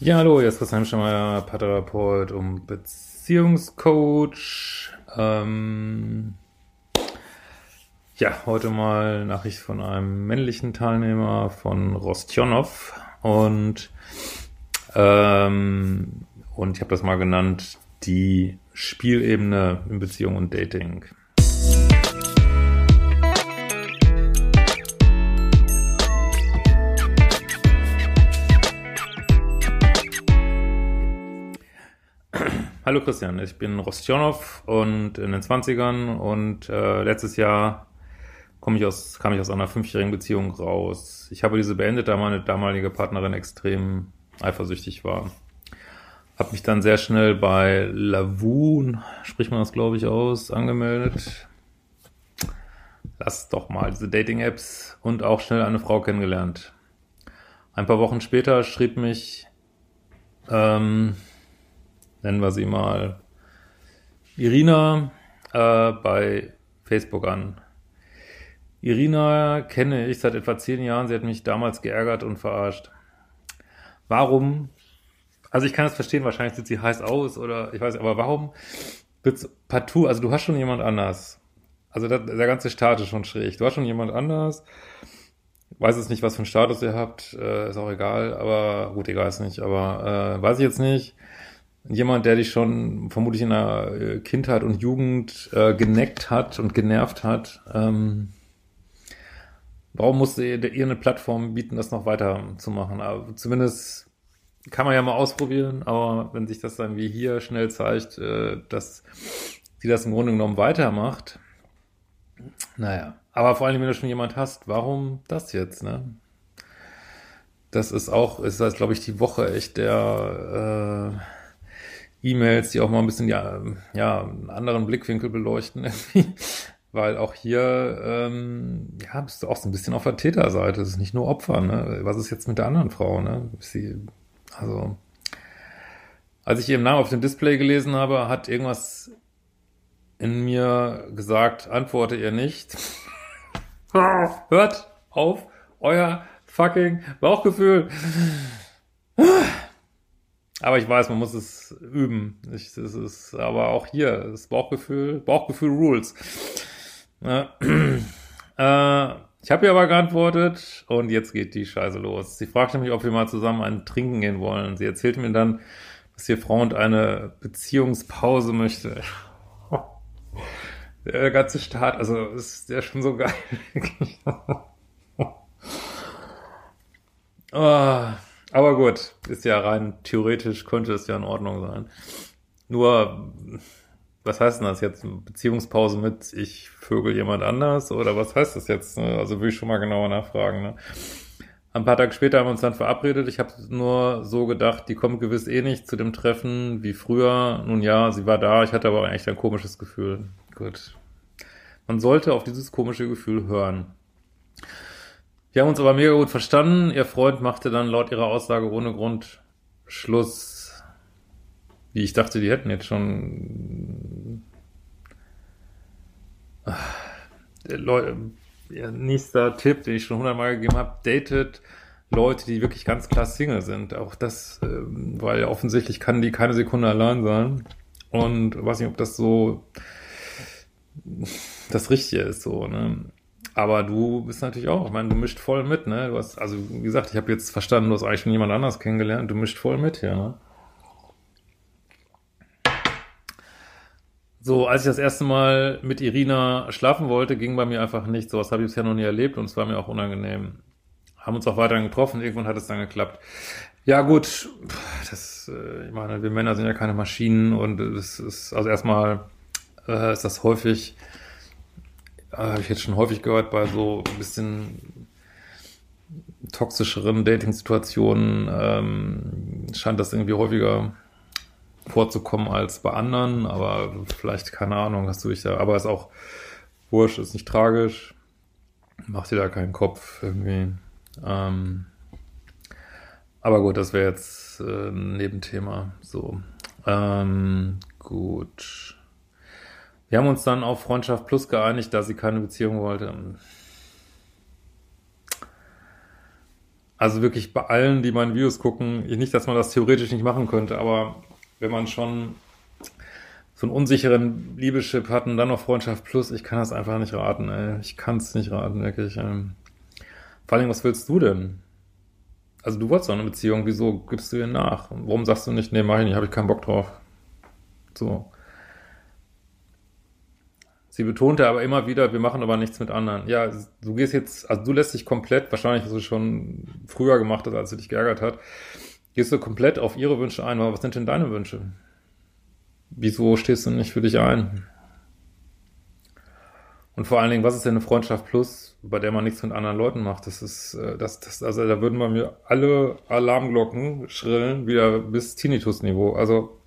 Ja, hallo, hier ist Christian Schemmer, Paartherapeut und Beziehungscoach. Ähm, ja, heute mal Nachricht von einem männlichen Teilnehmer von Rostjonov und ähm, und ich habe das mal genannt, die Spielebene in Beziehung und Dating. Hallo Christian, ich bin Rostjonov und in den 20ern und äh, letztes Jahr komm ich aus, kam ich aus einer fünfjährigen Beziehung raus. Ich habe diese beendet, da meine damalige Partnerin extrem eifersüchtig war. Habe mich dann sehr schnell bei Lavoon, spricht man das glaube ich aus, angemeldet. Lass doch mal diese Dating-Apps und auch schnell eine Frau kennengelernt. Ein paar Wochen später schrieb mich, ähm, nennen wir sie mal, Irina äh, bei Facebook an. Irina kenne ich seit etwa zehn Jahren. Sie hat mich damals geärgert und verarscht. Warum also ich kann es verstehen, wahrscheinlich sieht sie heiß aus oder ich weiß aber warum wird's partout, also du hast schon jemand anders. Also der, der ganze Staat ist schon schräg. Du hast schon jemand anders. Weiß jetzt nicht, was für einen Status ihr habt, äh, ist auch egal, aber gut, egal ist nicht, aber äh, weiß ich jetzt nicht. Jemand, der dich schon vermutlich in der äh, Kindheit und Jugend äh, geneckt hat und genervt hat, ähm, warum musste ihr eine Plattform bieten, das noch weiter zu machen? Aber zumindest kann man ja mal ausprobieren, aber wenn sich das dann wie hier schnell zeigt, äh, dass sie das im Grunde genommen weitermacht, naja. Aber vor allem, wenn du schon jemand hast, warum das jetzt, ne? Das ist auch, ist das, glaube ich, die Woche echt der äh, E-Mails, die auch mal ein bisschen ja, ja, einen anderen Blickwinkel beleuchten. Weil auch hier, ähm, ja, bist du auch so ein bisschen auf der Täterseite. Es ist nicht nur Opfer, ne? Was ist jetzt mit der anderen Frau, ne? Sie also, als ich ihren Namen auf dem Display gelesen habe, hat irgendwas in mir gesagt, antworte ihr nicht. Hört auf euer fucking Bauchgefühl. Aber ich weiß, man muss es üben. Ich, das ist, aber auch hier, das Bauchgefühl, Bauchgefühl rules. äh, ich habe ihr aber geantwortet und jetzt geht die Scheiße los. Sie fragte mich, ob wir mal zusammen einen Trinken gehen wollen. Sie erzählte mir dann, dass ihr Freund eine Beziehungspause möchte. Der ganze Start, also ist der schon so geil. oh, aber gut, ist ja rein theoretisch, könnte es ja in Ordnung sein. Nur was heißt denn das jetzt? Beziehungspause mit ich vögel jemand anders? Oder was heißt das jetzt? Ne? Also will ich schon mal genauer nachfragen. Ne? Ein paar Tage später haben wir uns dann verabredet. Ich habe nur so gedacht, die kommt gewiss eh nicht zu dem Treffen wie früher. Nun ja, sie war da. Ich hatte aber eigentlich ein komisches Gefühl. Gut. Man sollte auf dieses komische Gefühl hören. Wir haben uns aber mega gut verstanden. Ihr Freund machte dann laut ihrer Aussage ohne Grund Schluss wie ich dachte, die hätten jetzt schon. Äh, Leute, ja, nächster Tipp, den ich schon hundertmal gegeben habe, datet Leute, die wirklich ganz klar Single sind. Auch das, äh, weil offensichtlich kann die keine Sekunde allein sein. Und weiß nicht, ob das so das Richtige ist, so, ne? Aber du bist natürlich auch, ich meine, du mischt voll mit, ne? Du hast, also wie gesagt, ich habe jetzt verstanden, du hast eigentlich schon jemand anders kennengelernt, du mischt voll mit hier, ne? So, als ich das erste Mal mit Irina schlafen wollte, ging bei mir einfach nicht. So was habe ich bisher noch nie erlebt und es war mir auch unangenehm. Haben uns auch weiterhin getroffen, irgendwann hat es dann geklappt. Ja gut, das, äh, ich meine, wir Männer sind ja keine Maschinen und es ist, also erstmal äh, ist das häufig, habe ich jetzt schon häufig gehört, bei so ein bisschen toxischeren Dating-Situationen ähm, scheint das irgendwie häufiger vorzukommen als bei anderen, aber vielleicht, keine Ahnung, hast du dich da, aber ist auch wurscht, ist nicht tragisch, mach dir da keinen Kopf irgendwie. Ähm, aber gut, das wäre jetzt äh, ein Nebenthema. So. Ähm, gut. Wir haben uns dann auf Freundschaft Plus geeinigt, da sie keine Beziehung wollte. Also wirklich bei allen, die meine Videos gucken, nicht, dass man das theoretisch nicht machen könnte, aber wenn man schon so einen unsicheren Liebeschip hat und dann noch Freundschaft Plus, ich kann das einfach nicht raten, ey. Ich kann es nicht raten, wirklich. Ähm. Vor allem, was willst du denn? Also du wolltest doch eine Beziehung, wieso gibst du ihr nach? Warum sagst du nicht, nee, mach ich nicht, habe ich keinen Bock drauf? So. Sie betonte aber immer wieder, wir machen aber nichts mit anderen. Ja, du gehst jetzt, also du lässt dich komplett, wahrscheinlich hast du schon früher gemacht hast, als du dich geärgert hat, gehst du komplett auf ihre Wünsche ein. Aber was sind denn deine Wünsche? Wieso stehst du nicht für dich ein? Und vor allen Dingen, was ist denn eine Freundschaft plus, bei der man nichts mit anderen Leuten macht? Das ist, äh, das, das, also da würden bei mir alle Alarmglocken schrillen, wieder bis Tinnitus-Niveau. Also,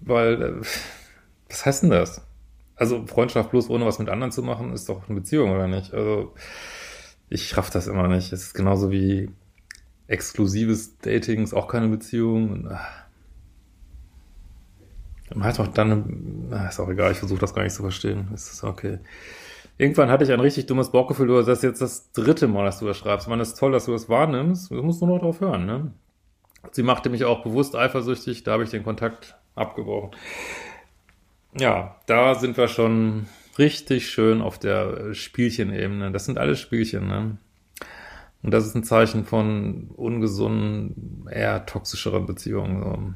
weil, äh, was heißt denn das? Also Freundschaft bloß ohne was mit anderen zu machen, ist doch eine Beziehung, oder nicht? Also ich raff das immer nicht. Es ist genauso wie exklusives Dating ist auch keine Beziehung. Und, ach. Man hat doch dann, ach, ist auch egal, ich versuche das gar nicht zu verstehen. Ist okay. Irgendwann hatte ich ein richtig dummes Bauchgefühl, du das ist jetzt das dritte Mal, dass du das schreibst. Man ist toll, dass du das wahrnimmst. Du musst nur noch drauf hören, ne? Sie machte mich auch bewusst eifersüchtig, da habe ich den Kontakt abgebrochen ja, da sind wir schon richtig schön auf der Spielchenebene. Das sind alles Spielchen, ne? Und das ist ein Zeichen von ungesunden, eher toxischeren Beziehungen. So.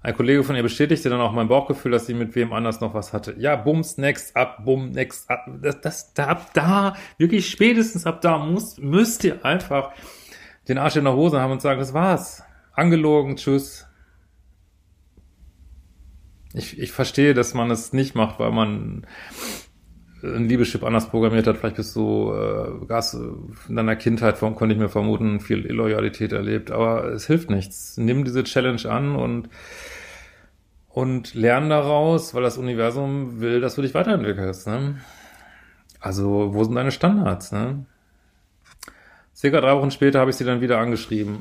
Ein Kollege von ihr bestätigte dann auch mein Bauchgefühl, dass sie mit wem anders noch was hatte. Ja, bums, next up, bum, next up. Das, das, da, ab da, wirklich spätestens ab da muss, müsst ihr einfach den Arsch in der Hose haben und sagen, das war's. Angelogen, tschüss ich, ich verstehe, dass man es nicht macht, weil man ein Liebeschip anders programmiert hat. Vielleicht bist du äh, Gas in deiner Kindheit, konnte ich mir vermuten, viel Illoyalität erlebt. Aber es hilft nichts. Nimm diese Challenge an und und lern daraus, weil das Universum will, dass du dich weiterentwickelst. Ne? Also, wo sind deine Standards? Ne? Circa drei Wochen später habe ich sie dann wieder angeschrieben.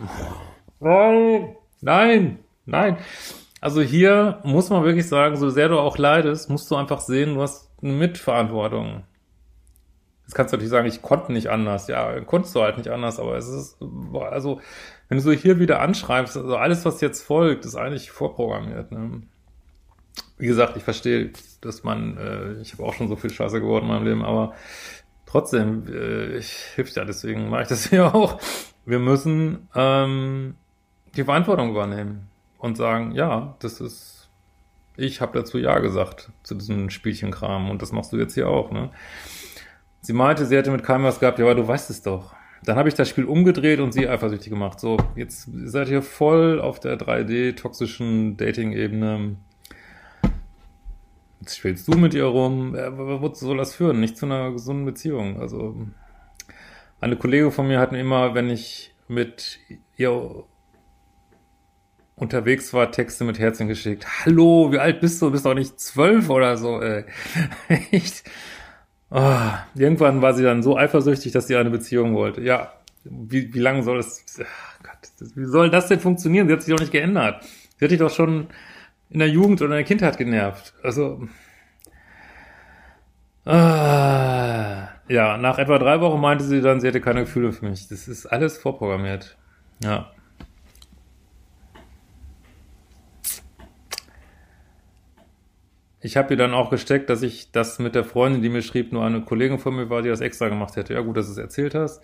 Nein, nein, nein. Also hier muss man wirklich sagen, so sehr du auch leidest, musst du einfach sehen, du hast eine Mitverantwortung. Jetzt kannst du natürlich sagen, ich konnte nicht anders. Ja, konntest du halt nicht anders, aber es ist, also, wenn du so hier wieder anschreibst, also alles, was jetzt folgt, ist eigentlich vorprogrammiert. Ne? Wie gesagt, ich verstehe, dass man, äh, ich habe auch schon so viel Scheiße geworden in meinem Leben, aber trotzdem, äh, ich hilft ja, deswegen mache ich das hier auch. Wir müssen ähm, die Verantwortung übernehmen und sagen, ja, das ist, ich habe dazu Ja gesagt, zu diesem Spielchenkram und das machst du jetzt hier auch, ne? Sie meinte, sie hätte mit keinem was gehabt, ja, aber du weißt es doch. Dann habe ich das Spiel umgedreht und sie eifersüchtig gemacht. So, jetzt seid ihr voll auf der 3D-toxischen Dating-Ebene. Jetzt spielst du mit ihr rum. Ja, wozu soll das führen? Nicht zu einer gesunden Beziehung. Also, eine Kollegin von mir hat mir immer, wenn ich mit ihr unterwegs war, Texte mit Herzchen geschickt. Hallo, wie alt bist du? Du bist doch nicht zwölf oder so, ey. Echt? Oh, irgendwann war sie dann so eifersüchtig, dass sie eine Beziehung wollte. Ja, wie, wie lange soll das, ach Gott, wie soll das denn funktionieren? Sie hat sich doch nicht geändert. Sie hat dich doch schon in der Jugend oder in der Kindheit genervt. Also, ah, ja, nach etwa drei Wochen meinte sie dann, sie hätte keine Gefühle für mich. Das ist alles vorprogrammiert. Ja. Ich habe ihr dann auch gesteckt, dass ich das mit der Freundin, die mir schrieb, nur eine Kollegin von mir war, die das extra gemacht hätte. Ja, gut, dass du es erzählt hast.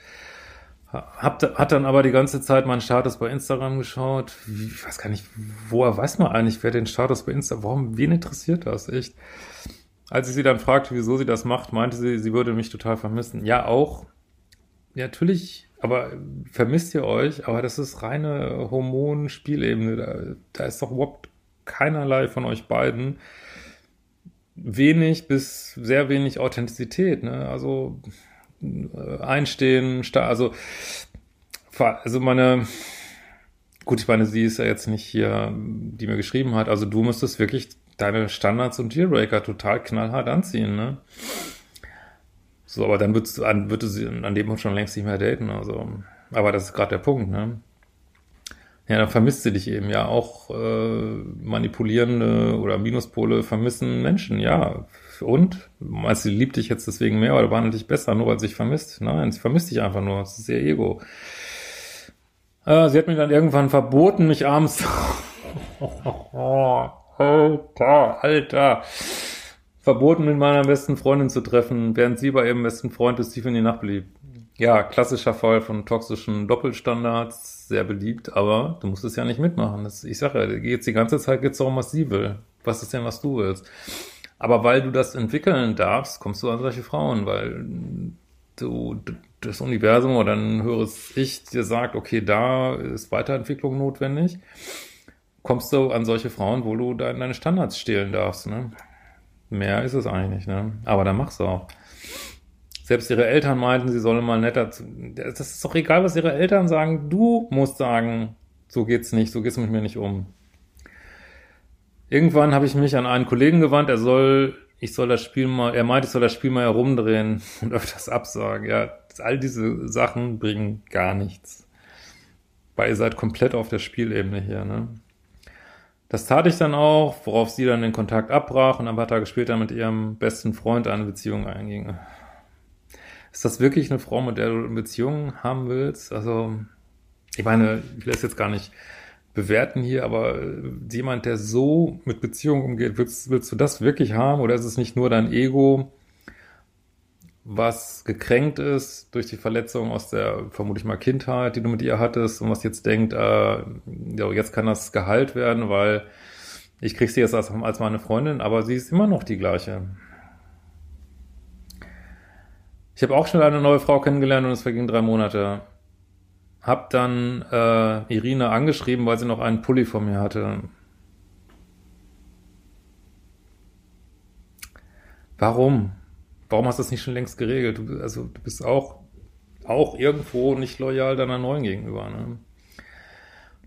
Hab, hat dann aber die ganze Zeit meinen Status bei Instagram geschaut. Ich weiß gar nicht, woher weiß man eigentlich, wer den Status bei Instagram, warum, wen interessiert das? Echt? Als ich sie dann fragte, wieso sie das macht, meinte sie, sie würde mich total vermissen. Ja, auch. Ja, natürlich, aber vermisst ihr euch, aber das ist reine Hormonspielebene. Da, da ist doch überhaupt keinerlei von euch beiden wenig bis sehr wenig Authentizität. Ne? Also äh, einstehen, also, also meine, gut, ich meine, sie ist ja jetzt nicht hier, die mir geschrieben hat, also du müsstest wirklich deine Standards und Dealbreaker total knallhart anziehen, ne? So, aber dann würdest du, an, würde sie an dem Punkt schon längst nicht mehr daten, also, aber das ist gerade der Punkt, ne? Ja, dann vermisst sie dich eben ja auch äh, manipulierende oder Minuspole vermissen Menschen, ja. Und? Meinst du, sie liebt dich jetzt deswegen mehr oder behandelt dich besser, nur weil sie dich vermisst? Nein, sie vermisst dich einfach nur. Das ist ihr Ego. Äh, sie hat mir dann irgendwann verboten, mich abends. Alter, Alter. Verboten, mit meiner besten Freundin zu treffen, während sie bei ihrem besten Freund bis tief in die Nacht blieb. Ja, klassischer Fall von toxischen Doppelstandards, sehr beliebt, aber du musst es ja nicht mitmachen. Das, ich sage ja, jetzt die ganze Zeit geht's darum, was sie will. Was ist denn, was du willst? Aber weil du das entwickeln darfst, kommst du an solche Frauen, weil du das Universum oder ein höheres Ich dir sagt, okay, da ist Weiterentwicklung notwendig, kommst du an solche Frauen, wo du deine Standards stehlen darfst. Ne? Mehr ist es eigentlich ne? Aber dann machst du auch. Selbst ihre Eltern meinten, sie sollen mal netter. Zu, das ist doch egal, was ihre Eltern sagen. Du musst sagen, so geht's nicht, so geht's mit mir nicht um. Irgendwann habe ich mich an einen Kollegen gewandt, er soll, ich soll das Spiel mal, er meint, ich soll das Spiel mal herumdrehen und öfters absagen. Ja, all diese Sachen bringen gar nichts. Weil ihr seid komplett auf der Spielebene hier, ne? Das tat ich dann auch, worauf sie dann den Kontakt abbrach und ein paar Tage später mit ihrem besten Freund eine Beziehung einging. Ist das wirklich eine Frau, mit der du eine Beziehung haben willst? Also, ich meine, ich will das jetzt gar nicht bewerten hier, aber äh, jemand, der so mit Beziehungen umgeht, willst, willst du das wirklich haben oder ist es nicht nur dein Ego, was gekränkt ist durch die Verletzung aus der vermutlich mal Kindheit, die du mit ihr hattest und was jetzt denkt, äh, ja, jetzt kann das geheilt werden, weil ich krieg sie jetzt als, als meine Freundin, aber sie ist immer noch die gleiche. Ich habe auch schon eine neue Frau kennengelernt und es vergingen drei Monate. Hab dann äh, Irina angeschrieben, weil sie noch einen Pulli von mir hatte. Warum? Warum hast du das nicht schon längst geregelt? Du, also du bist auch, auch irgendwo nicht loyal deiner neuen gegenüber. Ne?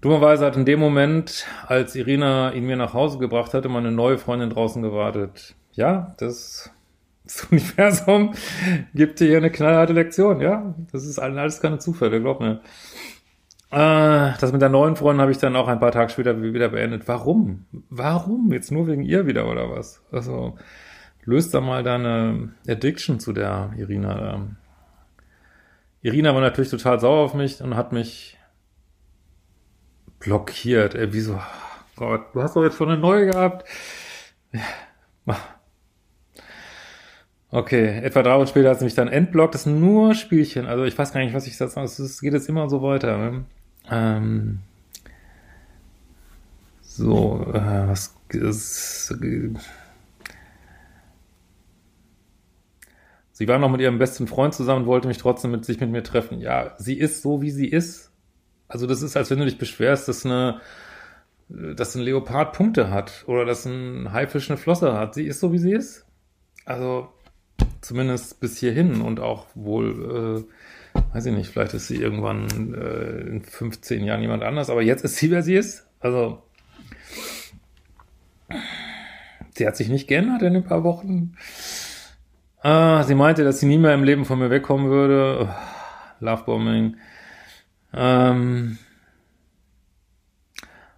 Dummerweise hat in dem Moment, als Irina ihn mir nach Hause gebracht hatte, meine neue Freundin draußen gewartet. Ja, das das Universum gibt dir hier eine knallharte Lektion, ja. Das ist alles keine Zufälle, glaub mir. Äh, das mit der neuen Freundin habe ich dann auch ein paar Tage später wieder beendet. Warum? Warum? Jetzt nur wegen ihr wieder oder was? Also löst da mal deine Addiction zu der Irina. Irina war natürlich total sauer auf mich und hat mich blockiert. Ey, wieso? Gott, du hast doch jetzt schon eine neue gehabt. Okay, etwa drei Wochen später hat sie mich dann entblockt. Das sind nur Spielchen. Also ich weiß gar nicht, was ich sage. Es geht jetzt immer so weiter. Ne? Ähm, so, äh, was ist... Sie war noch mit ihrem besten Freund zusammen und wollte mich trotzdem mit sich mit mir treffen. Ja, sie ist so, wie sie ist. Also das ist, als wenn du dich beschwerst, dass eine dass ein Leopard Punkte hat oder dass ein Haifisch eine Flosse hat. Sie ist so, wie sie ist. Also Zumindest bis hierhin und auch wohl, äh, weiß ich nicht, vielleicht ist sie irgendwann äh, in 15 Jahren jemand anders, aber jetzt ist sie, wer sie ist. Also, sie hat sich nicht geändert in ein paar Wochen. Ah, sie meinte, dass sie nie mehr im Leben von mir wegkommen würde. Oh, Lovebombing. Ähm,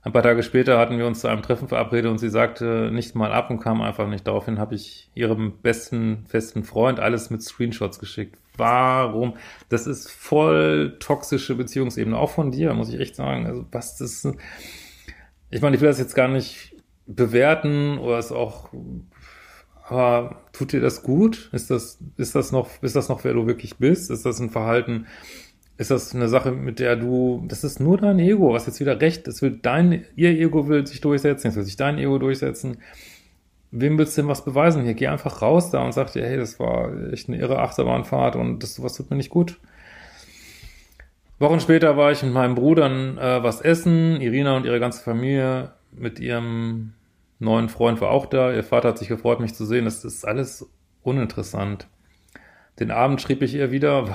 ein paar Tage später hatten wir uns zu einem Treffen verabredet und sie sagte nicht mal ab und kam einfach nicht. Daraufhin habe ich ihrem besten, festen Freund alles mit Screenshots geschickt. Warum? Das ist voll toxische Beziehungsebene. Auch von dir, muss ich echt sagen. Also, was das, ich meine, ich will das jetzt gar nicht bewerten oder es auch, aber tut dir das gut? Ist das, ist das noch, ist das noch, wer du wirklich bist? Ist das ein Verhalten, ist das eine Sache, mit der du, das ist nur dein Ego, was jetzt wieder recht, das will dein, ihr Ego will sich durchsetzen, jetzt will sich dein Ego durchsetzen. Wem willst du denn was beweisen hier? Geh einfach raus da und sag dir, hey, das war echt eine irre Achterbahnfahrt und das, was tut mir nicht gut. Wochen später war ich mit meinem Bruder äh, was essen, Irina und ihre ganze Familie mit ihrem neuen Freund war auch da, ihr Vater hat sich gefreut, mich zu sehen, das ist alles uninteressant. Den Abend schrieb ich ihr wieder,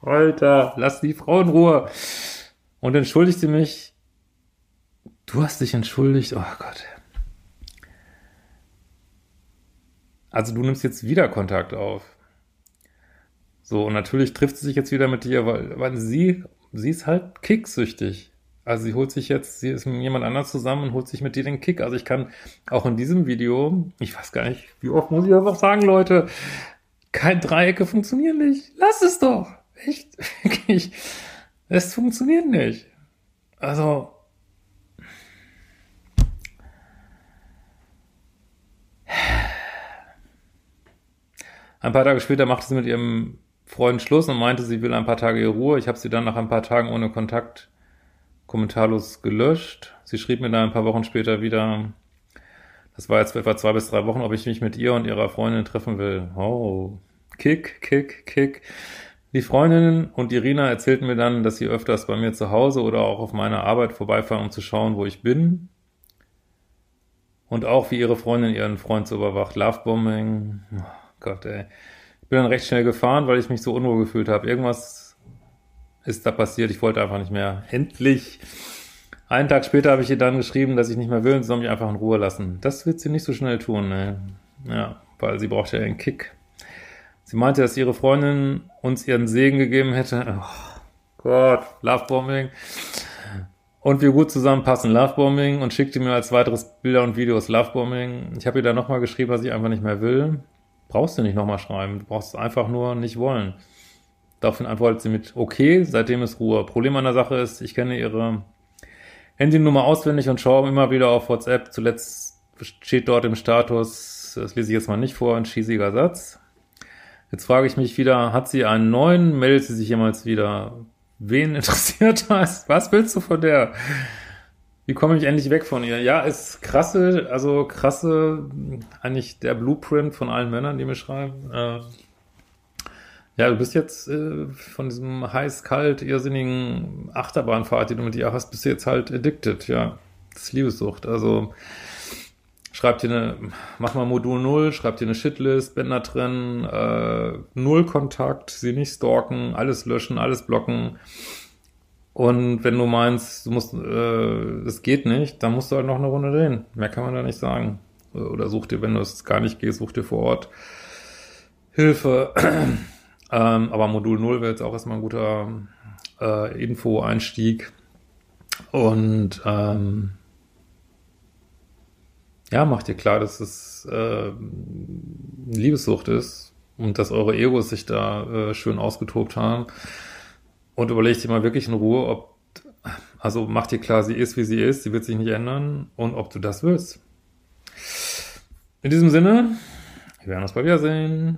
Alter, lass die Frau in Ruhe. Und entschuldigte mich. Du hast dich entschuldigt. Oh Gott. Also du nimmst jetzt wieder Kontakt auf. So, und natürlich trifft sie sich jetzt wieder mit dir, weil, weil sie, sie ist halt kicksüchtig. Also sie holt sich jetzt, sie ist mit jemand anders zusammen und holt sich mit dir den Kick. Also ich kann auch in diesem Video, ich weiß gar nicht, wie oft muss ich das auch sagen, Leute, kein Dreiecke funktionieren nicht. Lass es doch. Echt, wirklich. Es funktioniert nicht. Also. Ein paar Tage später machte sie mit ihrem Freund Schluss und meinte, sie will ein paar Tage ihre Ruhe. Ich habe sie dann nach ein paar Tagen ohne Kontakt kommentarlos gelöscht. Sie schrieb mir dann ein paar Wochen später wieder, das war jetzt etwa zwei bis drei Wochen, ob ich mich mit ihr und ihrer Freundin treffen will. Oh, Kick, Kick, Kick. Die Freundinnen und Irina erzählten mir dann, dass sie öfters bei mir zu Hause oder auch auf meiner Arbeit vorbeifahren, um zu schauen, wo ich bin. Und auch wie ihre Freundin ihren Freund so überwacht. Lovebombing. Oh Gott, ey. Ich bin dann recht schnell gefahren, weil ich mich so unwohl gefühlt habe. Irgendwas ist da passiert. Ich wollte einfach nicht mehr. Endlich. Einen Tag später habe ich ihr dann geschrieben, dass ich nicht mehr will und sie soll mich einfach in Ruhe lassen. Das wird sie nicht so schnell tun, ne? Ja, weil sie braucht ja einen Kick. Sie meinte, dass ihre Freundin uns ihren Segen gegeben hätte. Oh Gott, Lovebombing. Und wir gut zusammenpassen, Lovebombing. Und schickte mir als weiteres Bilder und Videos Lovebombing. Ich habe ihr dann nochmal geschrieben, was ich einfach nicht mehr will. Brauchst du nicht nochmal schreiben. Du brauchst einfach nur nicht wollen. Daraufhin antwortet sie mit okay, seitdem ist Ruhe. Problem an der Sache ist, ich kenne ihre Handynummer auswendig und schaue immer wieder auf WhatsApp. Zuletzt steht dort im Status, das lese ich jetzt mal nicht vor, ein schießiger Satz. Jetzt frage ich mich wieder, hat sie einen neuen? Meldet sie sich jemals wieder? Wen interessiert das? Was willst du von der? Wie komme ich endlich weg von ihr? Ja, ist krasse, also krasse, eigentlich der Blueprint von allen Männern, die mir schreiben. Äh, ja, du bist jetzt äh, von diesem heiß-kalt, irrsinnigen Achterbahnfahrt, die du mit ihr hast, bist du jetzt halt addicted, ja. Das ist Liebessucht. Also schreibt dir eine, mach mal Modul 0, schreibt dir eine Shitlist, Bänder trennen, äh, null Kontakt, sie nicht stalken, alles löschen, alles blocken. Und wenn du meinst, du musst, äh, das geht nicht, dann musst du halt noch eine Runde drehen. Mehr kann man da nicht sagen. Oder such dir, wenn du es gar nicht geht, such dir vor Ort Hilfe. ähm, aber Modul 0 wäre jetzt auch erstmal ein guter äh, Info-Einstieg. Und ähm, ja, macht dir klar, dass es äh, Liebessucht ist und dass eure Egos sich da äh, schön ausgetobt haben. Und überlegt dir mal wirklich in Ruhe, ob, also macht dir klar, sie ist, wie sie ist, sie wird sich nicht ändern und ob du das willst. In diesem Sinne, wir werden uns bald wiedersehen.